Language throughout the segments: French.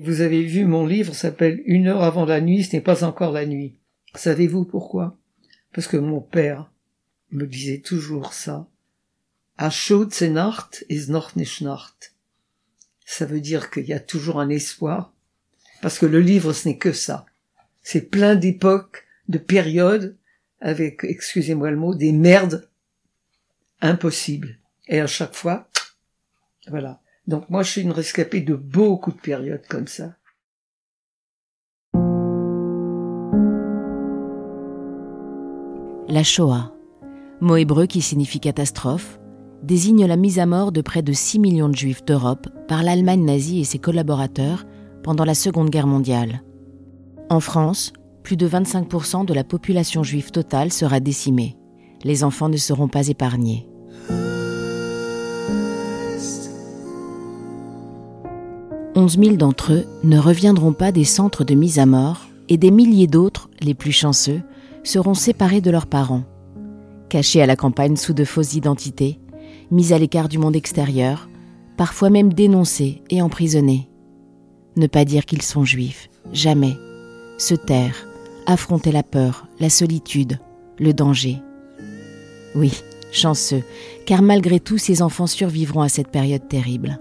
Vous avez vu, mon livre s'appelle Une heure avant la nuit, ce n'est pas encore la nuit. Savez-vous pourquoi? Parce que mon père me disait toujours ça. A Nacht is noch nicht Nacht. Ça veut dire qu'il y a toujours un espoir. Parce que le livre, ce n'est que ça. C'est plein d'époques, de périodes, avec, excusez-moi le mot, des merdes impossibles. Et à chaque fois, voilà. Donc moi, je suis une rescapée de beaucoup de périodes comme ça. La Shoah, mot hébreu qui signifie catastrophe, désigne la mise à mort de près de 6 millions de juifs d'Europe par l'Allemagne nazie et ses collaborateurs pendant la Seconde Guerre mondiale. En France, plus de 25% de la population juive totale sera décimée. Les enfants ne seront pas épargnés. 11 000 d'entre eux ne reviendront pas des centres de mise à mort et des milliers d'autres, les plus chanceux, seront séparés de leurs parents. Cachés à la campagne sous de fausses identités, mis à l'écart du monde extérieur, parfois même dénoncés et emprisonnés. Ne pas dire qu'ils sont juifs, jamais. Se taire, affronter la peur, la solitude, le danger. Oui, chanceux, car malgré tout, ces enfants survivront à cette période terrible.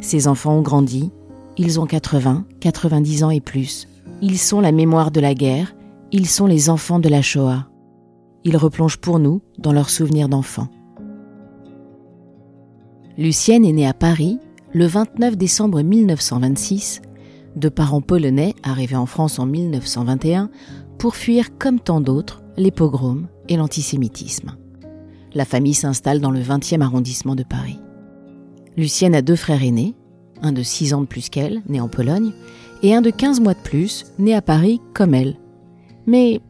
Ces enfants ont grandi, ils ont 80, 90 ans et plus. Ils sont la mémoire de la guerre, ils sont les enfants de la Shoah. Ils replongent pour nous dans leurs souvenirs d'enfants. Lucienne est née à Paris le 29 décembre 1926, de parents polonais arrivés en France en 1921 pour fuir comme tant d'autres les pogroms et l'antisémitisme. La famille s'installe dans le 20e arrondissement de Paris. Lucienne a deux frères aînés, un de 6 ans de plus qu'elle, né en Pologne, et un de 15 mois de plus, né à Paris comme elle. Mais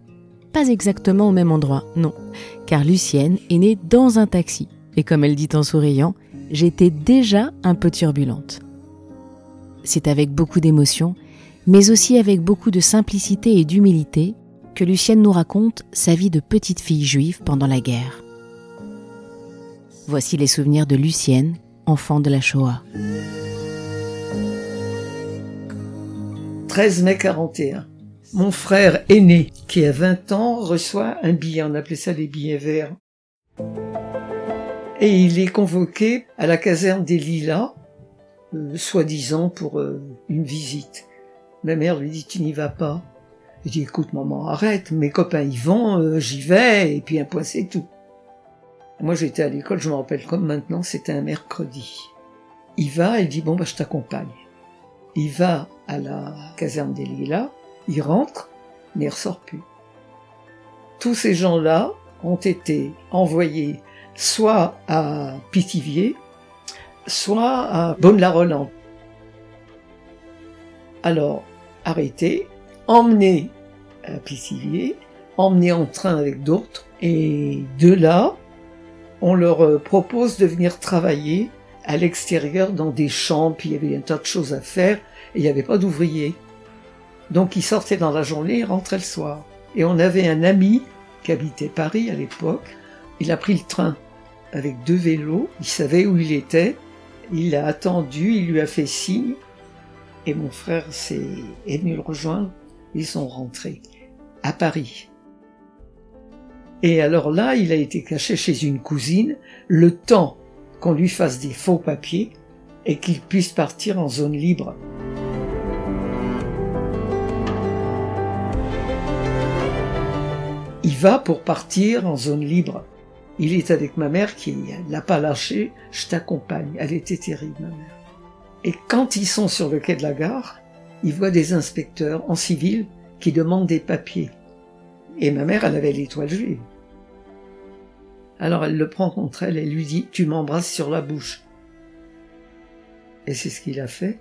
pas exactement au même endroit, non, car Lucienne est née dans un taxi, et comme elle dit en souriant, j'étais déjà un peu turbulente. C'est avec beaucoup d'émotion, mais aussi avec beaucoup de simplicité et d'humilité, que Lucienne nous raconte sa vie de petite fille juive pendant la guerre. Voici les souvenirs de Lucienne enfant de la Shoah. 13 mai 41. Mon frère aîné, qui a 20 ans, reçoit un billet, on appelait ça les billets verts. Et il est convoqué à la caserne des Lilas, euh, soi-disant pour euh, une visite. Ma mère lui dit, tu n'y vas pas. Il dit, écoute maman, arrête, mes copains y vont, euh, j'y vais, et puis un point c'est tout. Moi, j'étais à l'école, je me rappelle comme maintenant, c'était un mercredi. Il va, il dit, bon, bah, je t'accompagne. Il va à la caserne des Lilas, il rentre, mais il ressort plus. Tous ces gens-là ont été envoyés soit à Pithiviers, soit à Bonne-la-Rolande. Alors, arrêtés, emmenés à Pithiviers, emmenés en train avec d'autres, et de là, on leur euh, propose de venir travailler à l'extérieur dans des champs, puis il y avait un tas de choses à faire, et il n'y avait pas d'ouvriers. Donc ils sortaient dans la journée et rentraient le soir. Et on avait un ami qui habitait Paris à l'époque, il a pris le train avec deux vélos, il savait où il était, il l'a attendu, il lui a fait signe, et mon frère est, est venu le rejoindre, ils sont rentrés à Paris. Et alors là, il a été caché chez une cousine le temps qu'on lui fasse des faux papiers et qu'il puisse partir en zone libre. Il va pour partir en zone libre. Il est avec ma mère qui l'a pas lâché. Je t'accompagne. Elle était terrible, ma mère. Et quand ils sont sur le quai de la gare, ils voient des inspecteurs en civil qui demandent des papiers. Et ma mère, elle avait l'étoile juive. Alors elle le prend contre elle et lui dit Tu m'embrasses sur la bouche. Et c'est ce qu'il a fait.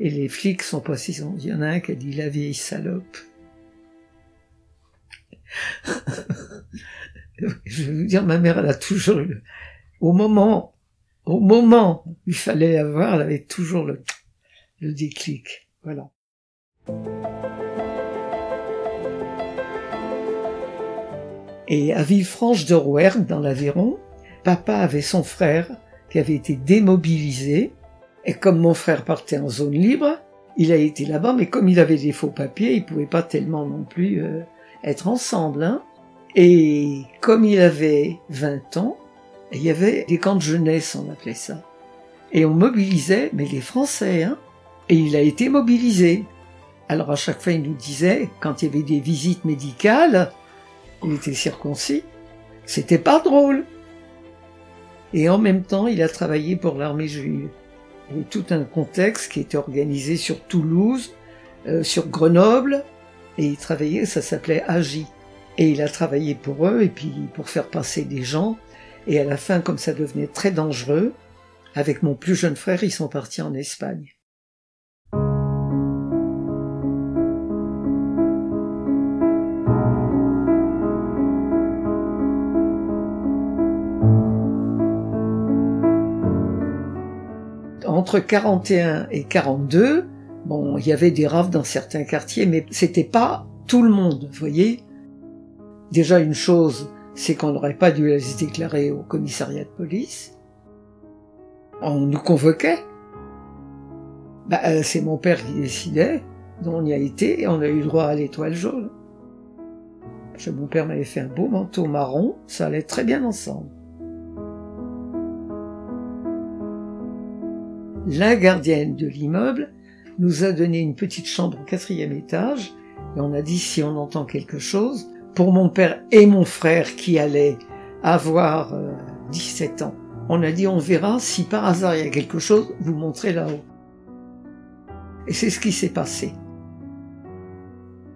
Et les flics sont passés. Il y en a un qui a dit La vieille salope. Je vais vous dire, ma mère, elle a toujours eu, au moment, au moment où il fallait avoir, elle avait toujours le, le déclic. Voilà. Et à Villefranche de Rouergue, dans l'Aveyron, papa avait son frère qui avait été démobilisé Et comme mon frère partait en zone libre, il a été là-bas, mais comme il avait des faux papiers, il pouvait pas tellement non plus euh, être ensemble. Hein. Et comme il avait 20 ans, il y avait des camps de jeunesse, on appelait ça. Et on mobilisait, mais les Français, hein. Et il a été mobilisé. Alors à chaque fois, il nous disait, quand il y avait des visites médicales, il était circoncis. C'était pas drôle. Et en même temps, il a travaillé pour l'armée juive. Il y avait tout un contexte qui était organisé sur Toulouse, euh, sur Grenoble, et il travaillait, ça s'appelait AGI. Et il a travaillé pour eux, et puis pour faire passer des gens. Et à la fin, comme ça devenait très dangereux, avec mon plus jeune frère, ils sont partis en Espagne. Entre 41 et 42, bon, il y avait des raves dans certains quartiers, mais c'était pas tout le monde, voyez. Déjà une chose, c'est qu'on n'aurait pas dû les déclarer au commissariat de police. On nous convoquait. Bah, euh, c'est mon père qui décidait, donc on y a été et on a eu droit à l'étoile jaune. Mon père m'avait fait un beau manteau marron, ça allait très bien ensemble. La gardienne de l'immeuble nous a donné une petite chambre au quatrième étage et on a dit si on entend quelque chose, pour mon père et mon frère qui allaient avoir 17 euh, ans, on a dit on verra si par hasard il y a quelque chose, vous montrez là-haut. Et c'est ce qui s'est passé.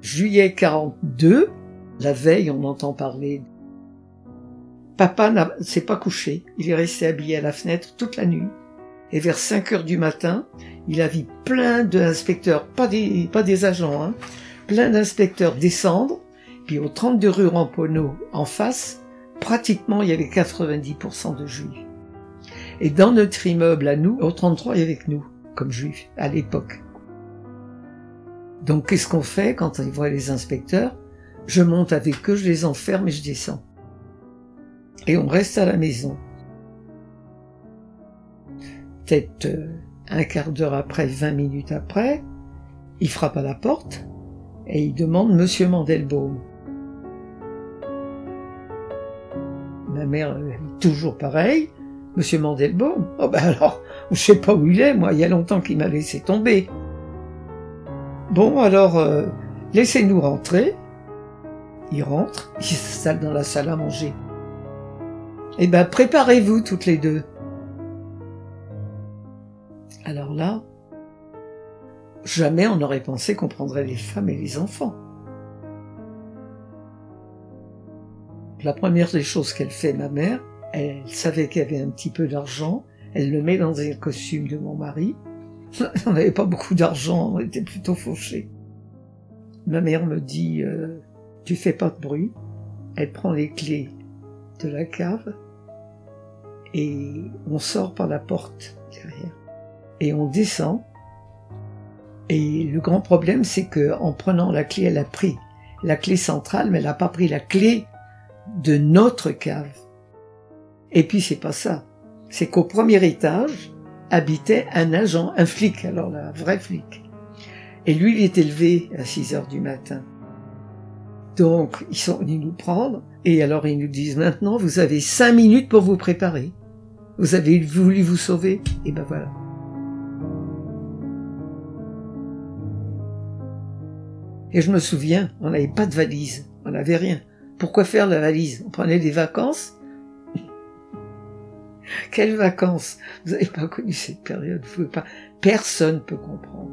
Juillet 42, la veille on entend parler. Papa s'est pas couché, il est resté habillé à la fenêtre toute la nuit et vers 5 heures du matin, il a vu plein d'inspecteurs, pas des, agents, hein, plein d'inspecteurs descendre, puis au 32 rue Ramponneau, en face, pratiquement il y avait 90% de juifs. Et dans notre immeuble à nous, au 33, il y avait nous, comme juifs, à l'époque. Donc qu'est-ce qu'on fait quand on voit les inspecteurs? Je monte avec eux, je les enferme et je descends. Et on reste à la maison peut-être euh, un quart d'heure après, vingt minutes après, il frappe à la porte et il demande Monsieur Mandelbaum. Ma mère toujours pareil. Monsieur Mandelbaum Oh ben alors, je sais pas où il est, moi, il y a longtemps qu'il m'a laissé tomber. Bon, alors, euh, laissez-nous rentrer. Il rentre, il s'installe dans la salle à manger. Eh ben, préparez-vous toutes les deux. Jamais on n'aurait pensé qu'on prendrait les femmes et les enfants. La première des choses qu'elle fait, ma mère, elle savait qu'il y avait un petit peu d'argent, elle le met dans un costume de mon mari. on n'avait pas beaucoup d'argent, on était plutôt fauchés. Ma mère me dit, euh, tu fais pas de bruit. Elle prend les clés de la cave et on sort par la porte derrière et on descend. Et le grand problème, c'est que en prenant la clé, elle a pris la clé centrale, mais elle n'a pas pris la clé de notre cave. Et puis c'est pas ça. C'est qu'au premier étage habitait un agent, un flic, alors un vrai flic. Et lui, il est élevé à 6 heures du matin. Donc, ils sont venus nous prendre, et alors ils nous disent maintenant, vous avez cinq minutes pour vous préparer. Vous avez voulu vous sauver, et ben voilà. Et je me souviens, on n'avait pas de valise, on n'avait rien. Pourquoi faire la valise? On prenait des vacances? Quelles vacances? Vous n'avez pas connu cette période, vous pouvez pas. Personne peut comprendre.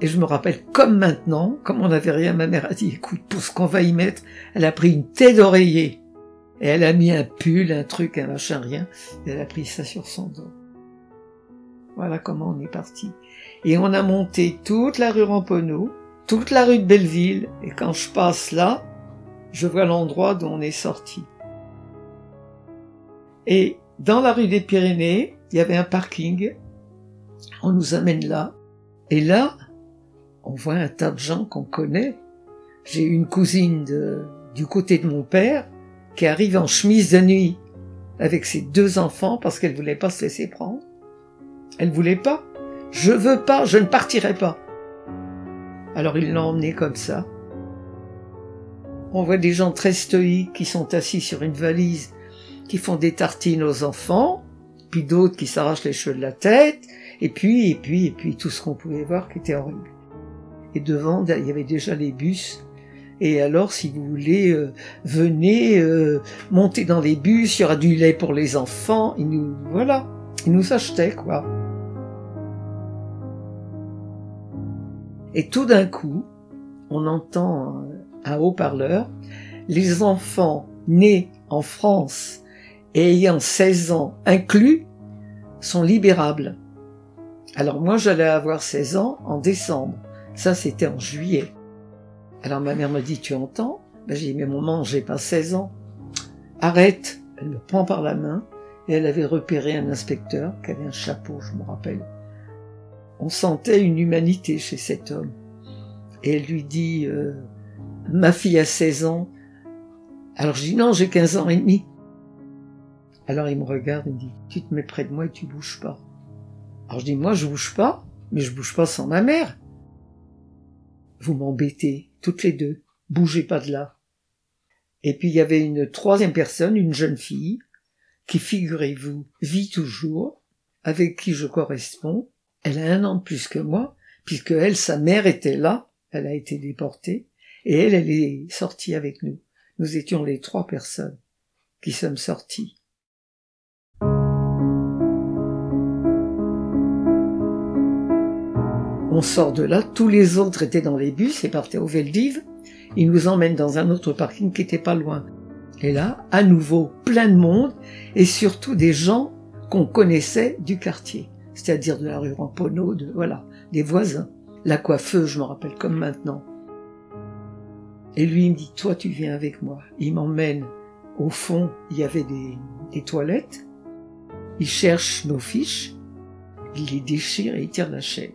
Et je me rappelle comme maintenant, comme on n'avait rien, ma mère a dit, écoute, pour ce qu'on va y mettre, elle a pris une tête d'oreiller. Et elle a mis un pull, un truc, un machin, rien. Et elle a pris ça sur son dos. Voilà comment on est parti. Et on a monté toute la rue Ramponneau, toute la rue de Belleville, et quand je passe là, je vois l'endroit d'où on est sorti. Et dans la rue des Pyrénées, il y avait un parking. On nous amène là. Et là, on voit un tas de gens qu'on connaît. J'ai une cousine du côté de mon père qui arrive en chemise de nuit avec ses deux enfants parce qu'elle voulait pas se laisser prendre. Elle voulait pas. Je veux pas, je ne partirai pas. Alors il l'a emmené comme ça. On voit des gens très stoïques qui sont assis sur une valise, qui font des tartines aux enfants, puis d'autres qui s'arrachent les cheveux de la tête, et puis, et puis, et puis tout ce qu'on pouvait voir qui était horrible. Et devant, il y avait déjà les bus. Et alors, si vous voulez, euh, venez euh, monter dans les bus, il y aura du lait pour les enfants. Ils nous, voilà, ils nous achetaient quoi. Et tout d'un coup, on entend un haut-parleur, les enfants nés en France et ayant 16 ans inclus sont libérables. Alors moi j'allais avoir 16 ans en décembre. Ça c'était en juillet. Alors ma mère me dit tu entends? Ben, J'ai dit mais maman j'ai pas 16 ans. Arrête Elle me prend par la main et elle avait repéré un inspecteur qui avait un chapeau je me rappelle. On sentait une humanité chez cet homme. Et elle lui dit euh, ma fille a 16 ans. Alors je dis non j'ai 15 ans et demi. Alors il me regarde et me dit, tu te mets près de moi et tu bouges pas. Alors je dis, moi je bouge pas, mais je bouge pas sans ma mère. Vous m'embêtez, toutes les deux. Bougez pas de là. Et puis il y avait une troisième personne, une jeune fille, qui, figurez-vous, vit toujours, avec qui je corresponds. Elle a un an de plus que moi, puisque elle, sa mère était là, elle a été déportée, et elle, elle est sortie avec nous. Nous étions les trois personnes qui sommes sorties. On sort de là, tous les autres étaient dans les bus et partaient au Veldiv. Ils nous emmènent dans un autre parking qui était pas loin. Et là, à nouveau, plein de monde et surtout des gens qu'on connaissait du quartier, c'est-à-dire de la rue Ramponneau, de voilà, des voisins. La coiffeuse, je me rappelle comme maintenant. Et lui, il me dit, toi, tu viens avec moi. Il m'emmène au fond, il y avait des, toilettes. Il cherche nos fiches, il les déchire et il tire la chaîne.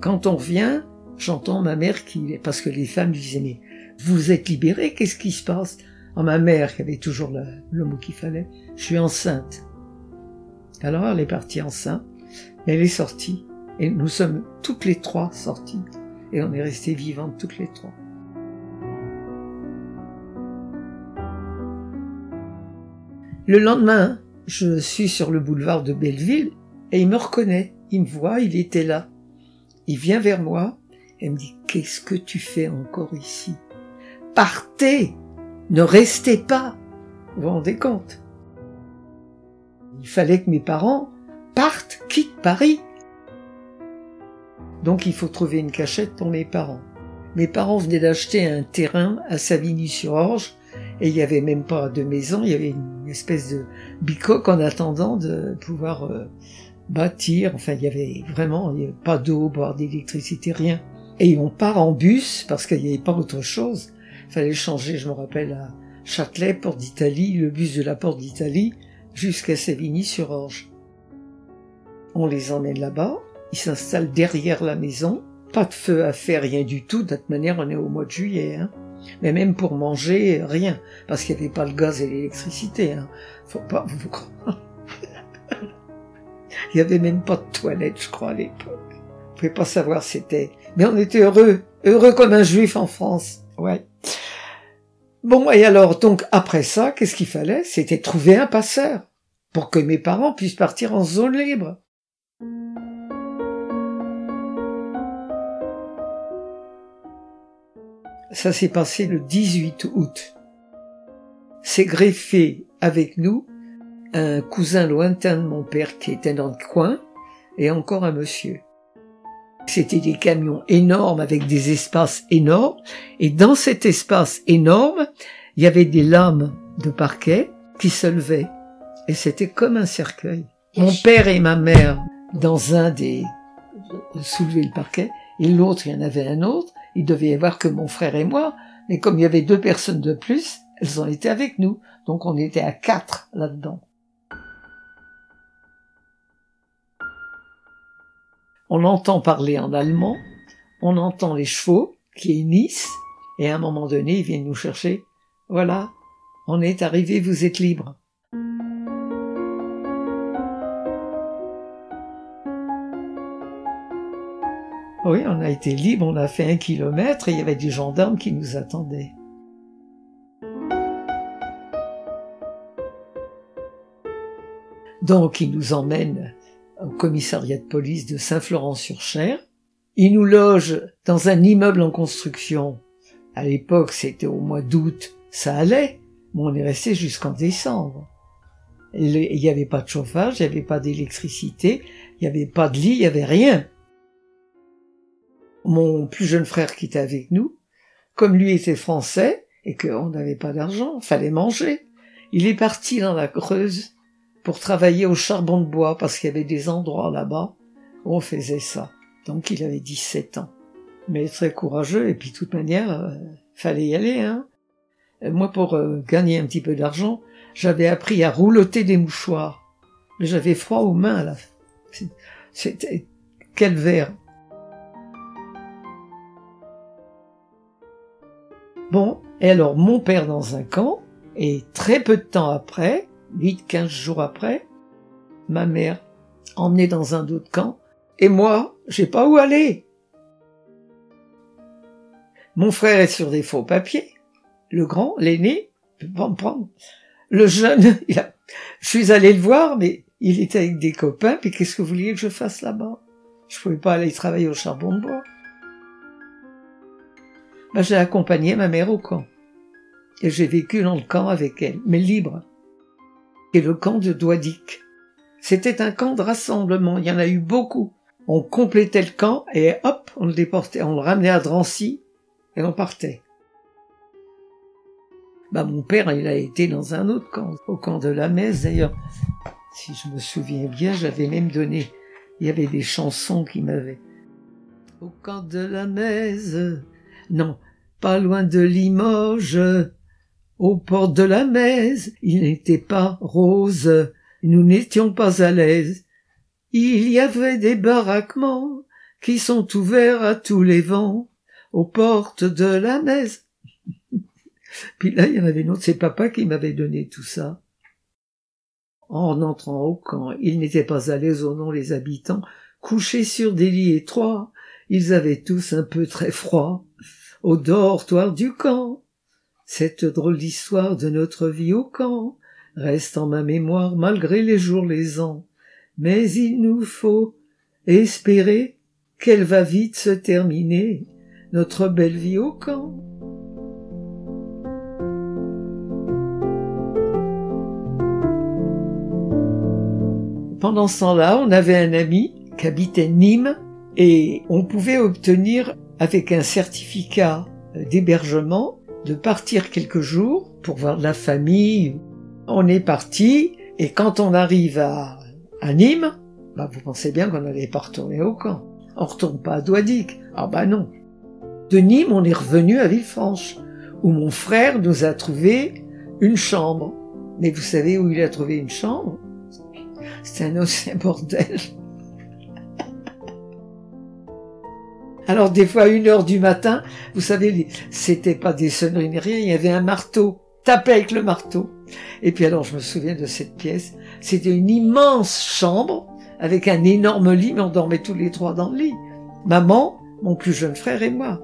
Quand on revient, j'entends ma mère qui, parce que les femmes disaient, mais vous êtes libérée, qu'est-ce qui se passe? Ah, ma mère, qui avait toujours le, mot qu'il fallait, je suis enceinte. Alors elle est partie enceinte, elle est sortie, et nous sommes toutes les trois sorties, et on est restés vivantes toutes les trois. Le lendemain, je suis sur le boulevard de Belleville, et il me reconnaît, il me voit, il était là. Il vient vers moi. Et me dit Qu'est-ce que tu fais encore ici Partez Ne restez pas Vous vous rendez compte? Il fallait que mes parents partent, quittent Paris. Donc il faut trouver une cachette pour mes parents. Mes parents venaient d'acheter un terrain à Savigny-sur-Orge et il n'y avait même pas de maison, il y avait une espèce de bicoque en attendant de pouvoir euh, bâtir. Enfin, il y avait vraiment pas d'eau, boire d'électricité, rien. Et on part en bus parce qu'il n'y avait pas autre chose. Fallait changer, je me rappelle, à Châtelet, Porte d'Italie, le bus de la Porte d'Italie, jusqu'à Sévigny-sur-Orge. On les emmène là-bas, ils s'installent derrière la maison, pas de feu à faire, rien du tout, de toute manière on est au mois de juillet, hein. Mais même pour manger, rien, parce qu'il n'y avait pas le gaz et l'électricité, hein. Faut pas vous croire. Il y avait même pas de toilette, je crois, à l'époque. Vous pouvez pas savoir c'était. Mais on était heureux, heureux comme un juif en France. Ouais. Bon, et alors, donc, après ça, qu'est-ce qu'il fallait? C'était trouver un passeur pour que mes parents puissent partir en zone libre. Ça s'est passé le 18 août. C'est greffé avec nous un cousin lointain de mon père qui était dans le coin, et encore un monsieur. C'était des camions énormes avec des espaces énormes, et dans cet espace énorme, il y avait des lames de parquet qui se levaient, et c'était comme un cercueil. Mon père et ma mère, dans un des, soulevaient le parquet, et l'autre, il y en avait un autre, il devait y avoir que mon frère et moi, mais comme il y avait deux personnes de plus, elles ont été avec nous, donc on était à quatre là-dedans. On entend parler en allemand, on entend les chevaux qui hennissent, et à un moment donné, ils viennent nous chercher Voilà, on est arrivé, vous êtes libre. Oui, on a été libre, on a fait un kilomètre et il y avait des gendarmes qui nous attendaient. Donc, ils nous emmènent au commissariat de police de Saint-Florent-sur-Cher. Ils nous logent dans un immeuble en construction. À l'époque, c'était au mois d'août, ça allait, mais on est resté jusqu'en décembre. Il n'y avait pas de chauffage, il n'y avait pas d'électricité, il n'y avait pas de lit, il n'y avait rien. Mon plus jeune frère qui était avec nous, comme lui était français et qu'on n'avait pas d'argent, fallait manger. Il est parti dans la Creuse pour travailler au charbon de bois parce qu'il y avait des endroits là-bas où on faisait ça. Donc il avait 17 ans. Mais très courageux et puis de toute manière, euh, fallait y aller. Hein. Moi, pour euh, gagner un petit peu d'argent, j'avais appris à rouloter des mouchoirs. Mais j'avais froid aux mains là. C'était quel verre. Bon, et alors mon père dans un camp, et très peu de temps après, 8, 15 jours après, ma mère emmenée dans un autre camp, et moi, j'ai pas où aller. Mon frère est sur des faux papiers, le grand, l'aîné, peut pas me prendre. Le jeune, je suis allé le voir, mais il était avec des copains, puis qu'est-ce que vous vouliez que je fasse là-bas? Je pouvais pas aller travailler au charbon de bois. Ben, j'ai accompagné ma mère au camp. Et j'ai vécu dans le camp avec elle, mais libre. Et le camp de Douadic. C'était un camp de rassemblement, il y en a eu beaucoup. On complétait le camp et hop, on le déportait, on le ramenait à Drancy et on partait. Bah, mon père, il a été dans un autre camp, au camp de la Messe d'ailleurs. Si je me souviens bien, j'avais même donné, il y avait des chansons qui m'avaient. Au camp de la Messe, non, pas loin de Limoges, aux portes de la Messe, il n'était pas rose, nous n'étions pas à l'aise. Il y avait des baraquements qui sont ouverts à tous les vents, aux portes de la Messe. Puis là, il y en avait une c'est papa qui m'avait donné tout ça. En entrant au camp, ils n'étaient pas à l'aise au nom les habitants, couchés sur des lits étroits, ils avaient tous un peu très froid au dortoir du camp. Cette drôle d'histoire de notre vie au camp reste en ma mémoire malgré les jours, les ans. Mais il nous faut espérer qu'elle va vite se terminer, notre belle vie au camp. Pendant ce temps-là, on avait un ami qui habitait Nîmes et on pouvait obtenir avec un certificat d'hébergement de partir quelques jours pour voir la famille. On est parti et quand on arrive à, à Nîmes, bah vous pensez bien qu'on n'allait pas retourner au camp. On retourne pas à Douadic. Ah bah non. De Nîmes, on est revenu à Villefranche, où mon frère nous a trouvé une chambre. Mais vous savez où il a trouvé une chambre? C'est un ancien bordel. Alors des fois une heure du matin, vous savez, c'était pas des sonneries ni rien, il y avait un marteau, tapé avec le marteau. Et puis alors je me souviens de cette pièce, c'était une immense chambre avec un énorme lit, mais on dormait tous les trois dans le lit. Maman, mon plus jeune frère et moi.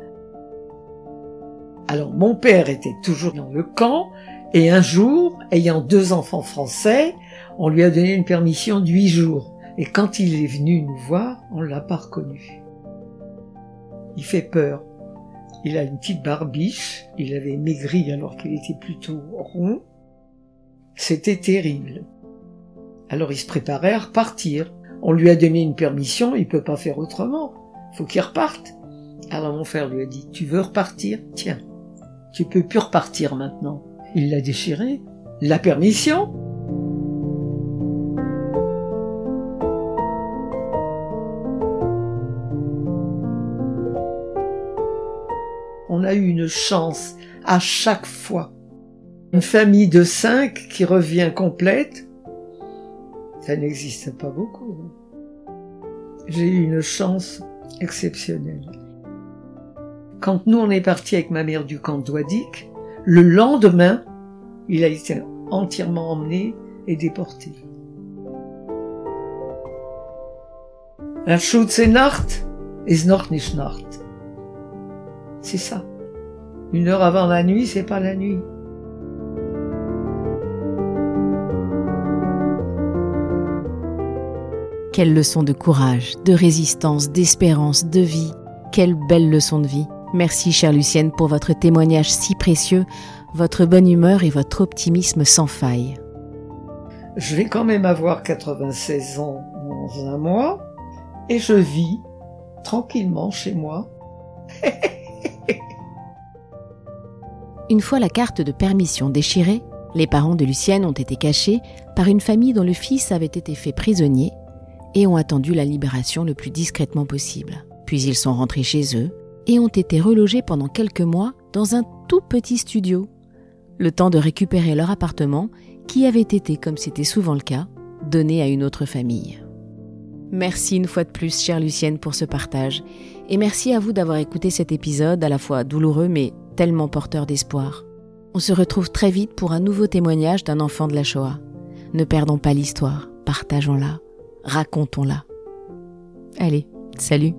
Alors mon père était toujours dans le camp, et un jour, ayant deux enfants français, on lui a donné une permission de jours. Et quand il est venu nous voir, on l'a pas reconnu. Il fait peur. Il a une petite barbiche, il avait maigri alors qu'il était plutôt rond. C'était terrible. Alors il se préparait à repartir. On lui a donné une permission, il peut pas faire autrement. Faut qu'il reparte. Alors mon frère lui a dit, tu veux repartir? Tiens, tu peux plus repartir maintenant. Il l'a déchiré. La permission? Eu une chance à chaque fois. Une famille de cinq qui revient complète, ça n'existe pas beaucoup. J'ai eu une chance exceptionnelle. Quand nous on est parti avec ma mère du camp d'Ouadic, Le lendemain, il a été entièrement emmené et déporté. La Schutzenacht ist noch nicht Nacht. C'est ça. Une heure avant la nuit, c'est pas la nuit. Quelle leçon de courage, de résistance, d'espérance, de vie. Quelle belle leçon de vie. Merci, chère Lucienne, pour votre témoignage si précieux, votre bonne humeur et votre optimisme sans faille. Je vais quand même avoir 96 ans dans un mois et je vis tranquillement chez moi. Une fois la carte de permission déchirée, les parents de Lucienne ont été cachés par une famille dont le fils avait été fait prisonnier et ont attendu la libération le plus discrètement possible. Puis ils sont rentrés chez eux et ont été relogés pendant quelques mois dans un tout petit studio, le temps de récupérer leur appartement qui avait été, comme c'était souvent le cas, donné à une autre famille. Merci une fois de plus, chère Lucienne, pour ce partage, et merci à vous d'avoir écouté cet épisode à la fois douloureux mais tellement porteur d'espoir. On se retrouve très vite pour un nouveau témoignage d'un enfant de la Shoah. Ne perdons pas l'histoire, partageons-la, racontons-la. Allez, salut